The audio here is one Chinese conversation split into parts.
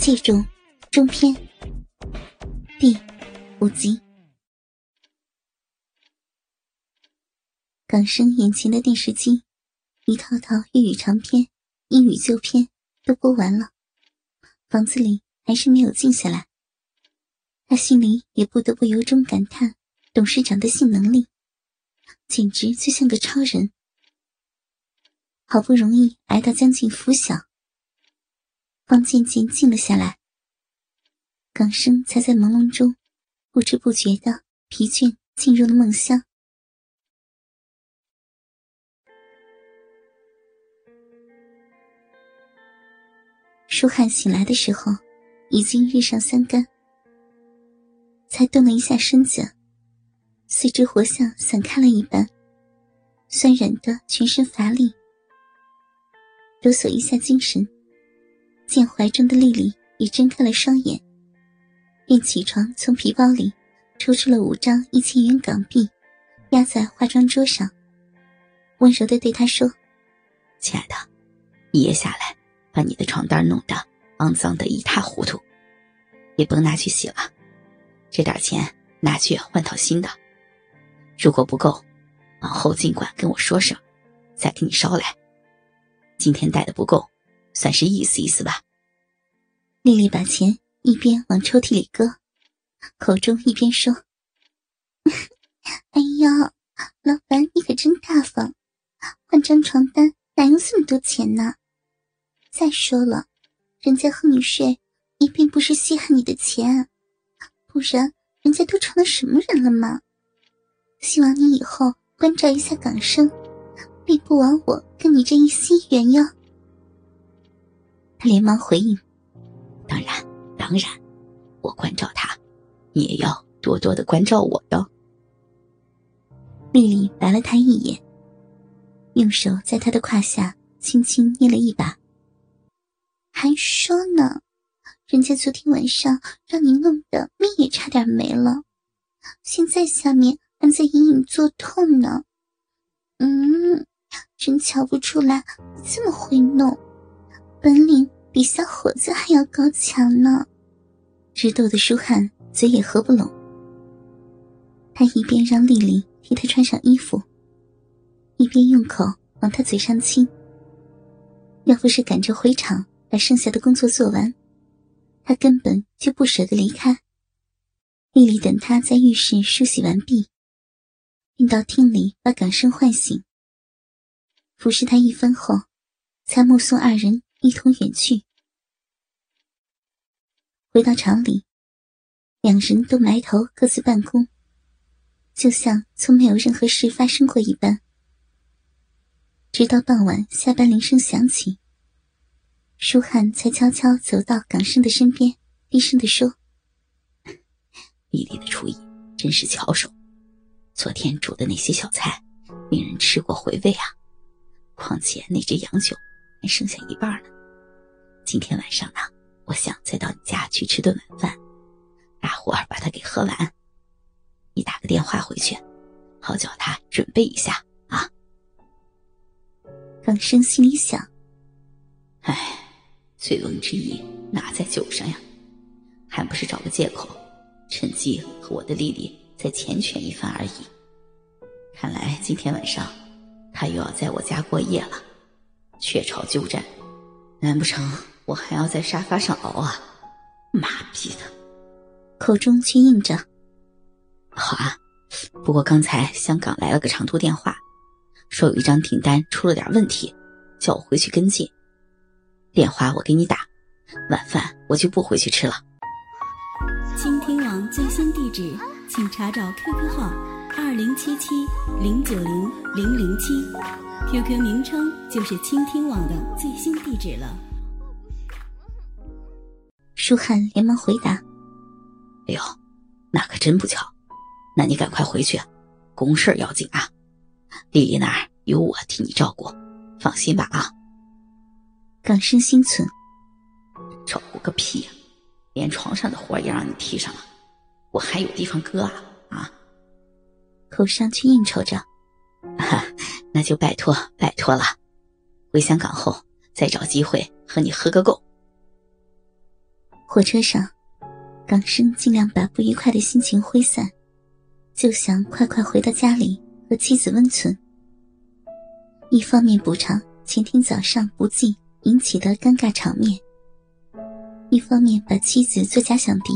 记住，中篇第五集。港生眼前的电视机，一套套粤语长篇、英语旧片都播完了，房子里还是没有静下来。他心里也不得不由衷感叹董事长的性能力，简直就像个超人。好不容易挨到将近拂晓。方渐渐静了下来，港生才在朦胧中不知不觉的疲倦进入了梦乡。舒汉醒来的时候，已经日上三竿，才动了一下身子，四肢活像散开了一般，酸软的全身乏力，抖擞一下精神。见怀中的丽丽已睁开了双眼，便起床，从皮包里抽出了五张一千元港币，压在化妆桌上，温柔的对她说：“亲爱的，一夜下来，把你的床单弄得肮脏的一塌糊涂，也甭拿去洗了，这点钱拿去换套新的。如果不够，往后尽管跟我说声，再给你捎来。今天带的不够。”算是意思意思吧。丽丽把钱一边往抽屉里搁，口中一边说：“哎呀，老板你可真大方，换张床单哪用这么多钱呢？再说了，人家和你睡也并不是稀罕你的钱，不然人家都成了什么人了吗？希望你以后关照一下港生，并不枉我跟你这一心缘哟。”他连忙回应：“当然，当然，我关照他，你也要多多的关照我哟。”丽丽白了他一眼，用手在他的胯下轻轻捏了一把，还说呢：“人家昨天晚上让你弄的命也差点没了，现在下面还在隐隐作痛呢。”嗯，真瞧不出来你这么会弄。本领比小伙子还要高强呢，直逗的舒汉嘴也合不拢。他一边让丽丽替他穿上衣服，一边用口往他嘴上亲。要不是赶着回厂把剩下的工作做完，他根本就不舍得离开。丽丽等他在浴室梳洗完毕，并到厅里把港生唤醒，服侍他一番后，才目送二人。一同远去。回到厂里，两人都埋头各自办公，就像从没有任何事发生过一般。直到傍晚下班铃声响起，舒汉才悄悄走到港生的身边，低声地说：“丽丽的厨艺真是巧手，昨天煮的那些小菜，令人吃过回味啊。况且那只洋酒……”还剩下一半呢。今天晚上呢，我想再到你家去吃顿晚饭，大伙儿把它给喝完。你打个电话回去，好叫他准备一下啊。港生心里想：哎，醉翁之意哪在酒上呀？还不是找个借口，趁机和我的丽丽再缱绻一番而已。看来今天晚上，他又要在我家过夜了。雀巢鸠占，难不成我还要在沙发上熬啊？妈逼的，口中却应着。好啊，不过刚才香港来了个长途电话，说有一张订单出了点问题，叫我回去跟进。电话我给你打，晚饭我就不回去吃了。倾听网最新地址，请查找 QQ 号二零七七零九零零零七。QQ 名称就是倾听网的最新地址了。舒汉连忙回答：“哎呦，那可真不巧。那你赶快回去，公事要紧啊！丽丽那儿有我替你照顾，放心吧啊。”港生心存：“照顾个屁呀！连床上的活也让你替上了，我还有地方搁啊啊！”口上却应酬着。哈，那就拜托拜托了。回香港后再找机会和你喝个够。火车上，港生尽量把不愉快的心情挥散，就想快快回到家里和妻子温存。一方面补偿前天早上不济引起的尴尬场面，一方面把妻子做假想敌，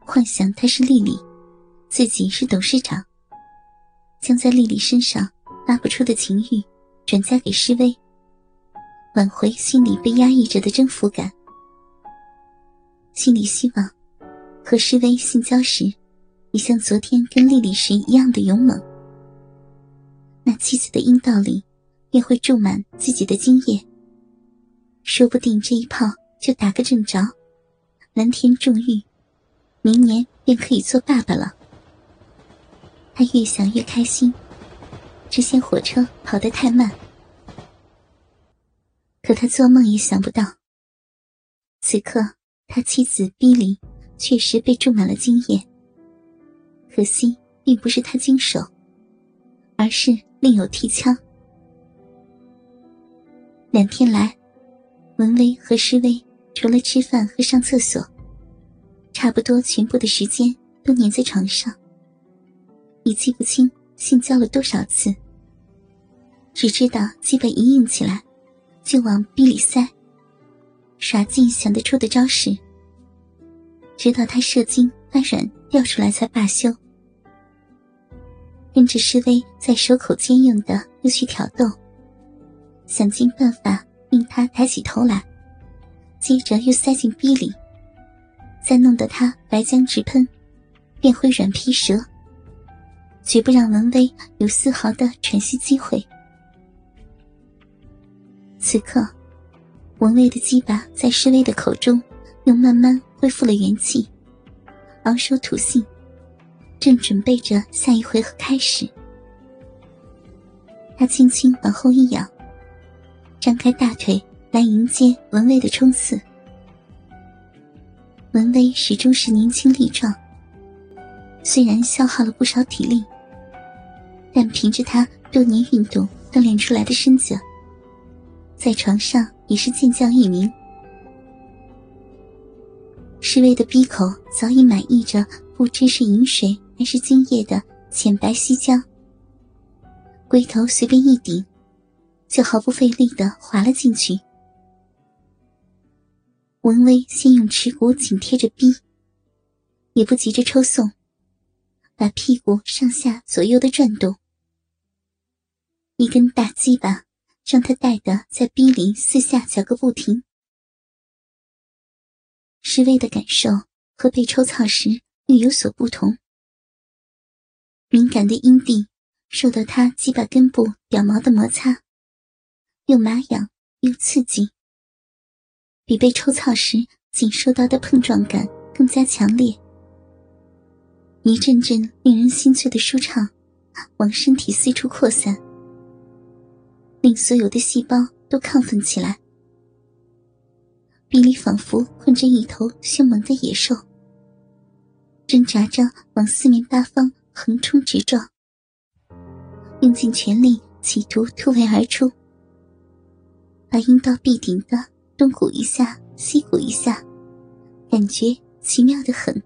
幻想她是丽丽，自己是董事长，将在丽丽身上拉不出的情欲转嫁给施威，挽回心里被压抑着的征服感。心里希望，和施威性交时，也像昨天跟丽丽时一样的勇猛。那妻子的阴道里，便会注满自己的精液。说不定这一炮就打个正着，蓝天重玉，明年便可以做爸爸了。他越想越开心，这些火车跑得太慢。可他做梦也想不到，此刻。他妻子逼里确实被注满了精液，可惜并不是他经手，而是另有替枪。两天来，文威和施威除了吃饭和上厕所，差不多全部的时间都黏在床上。已记不清性交了多少次，只知道基本一硬起来，就往逼里塞。耍尽想得出的招式，直到他射精发软掉出来才罢休。跟着施威在手口间用的又去挑逗，想尽办法令他抬起头来，接着又塞进逼里，再弄得他白浆直喷，变回软皮蛇，绝不让文威有丝毫的喘息机会。此刻。文威的鸡巴在施威的口中，又慢慢恢复了元气，昂首吐信，正准备着下一回合开始。他轻轻往后一仰，张开大腿来迎接文威的冲刺。文威始终是年轻力壮，虽然消耗了不少体力，但凭着他多年运动锻炼出来的身子，在床上。已是健将一名，侍卫的鼻口早已满溢着不知是饮水还是精液的浅白稀浆，龟头随便一顶，就毫不费力的滑了进去。文威先用耻骨紧贴着逼，也不急着抽送，把屁股上下左右的转动，一根大鸡巴。让他带的在逼里四下搅个不停。施威的感受和被抽草时又有所不同。敏感的阴蒂受到他鸡巴根部屌毛的摩擦，又麻痒又刺激，比被抽草时仅受到的碰撞感更加强烈。一阵阵令人心醉的舒畅，往身体四处扩散。令所有的细胞都亢奋起来，比利仿佛困着一头凶猛的野兽，挣扎着往四面八方横冲直撞，用尽全力企图突围而出，把阴道壁顶的东鼓一下西鼓一下，感觉奇妙的很。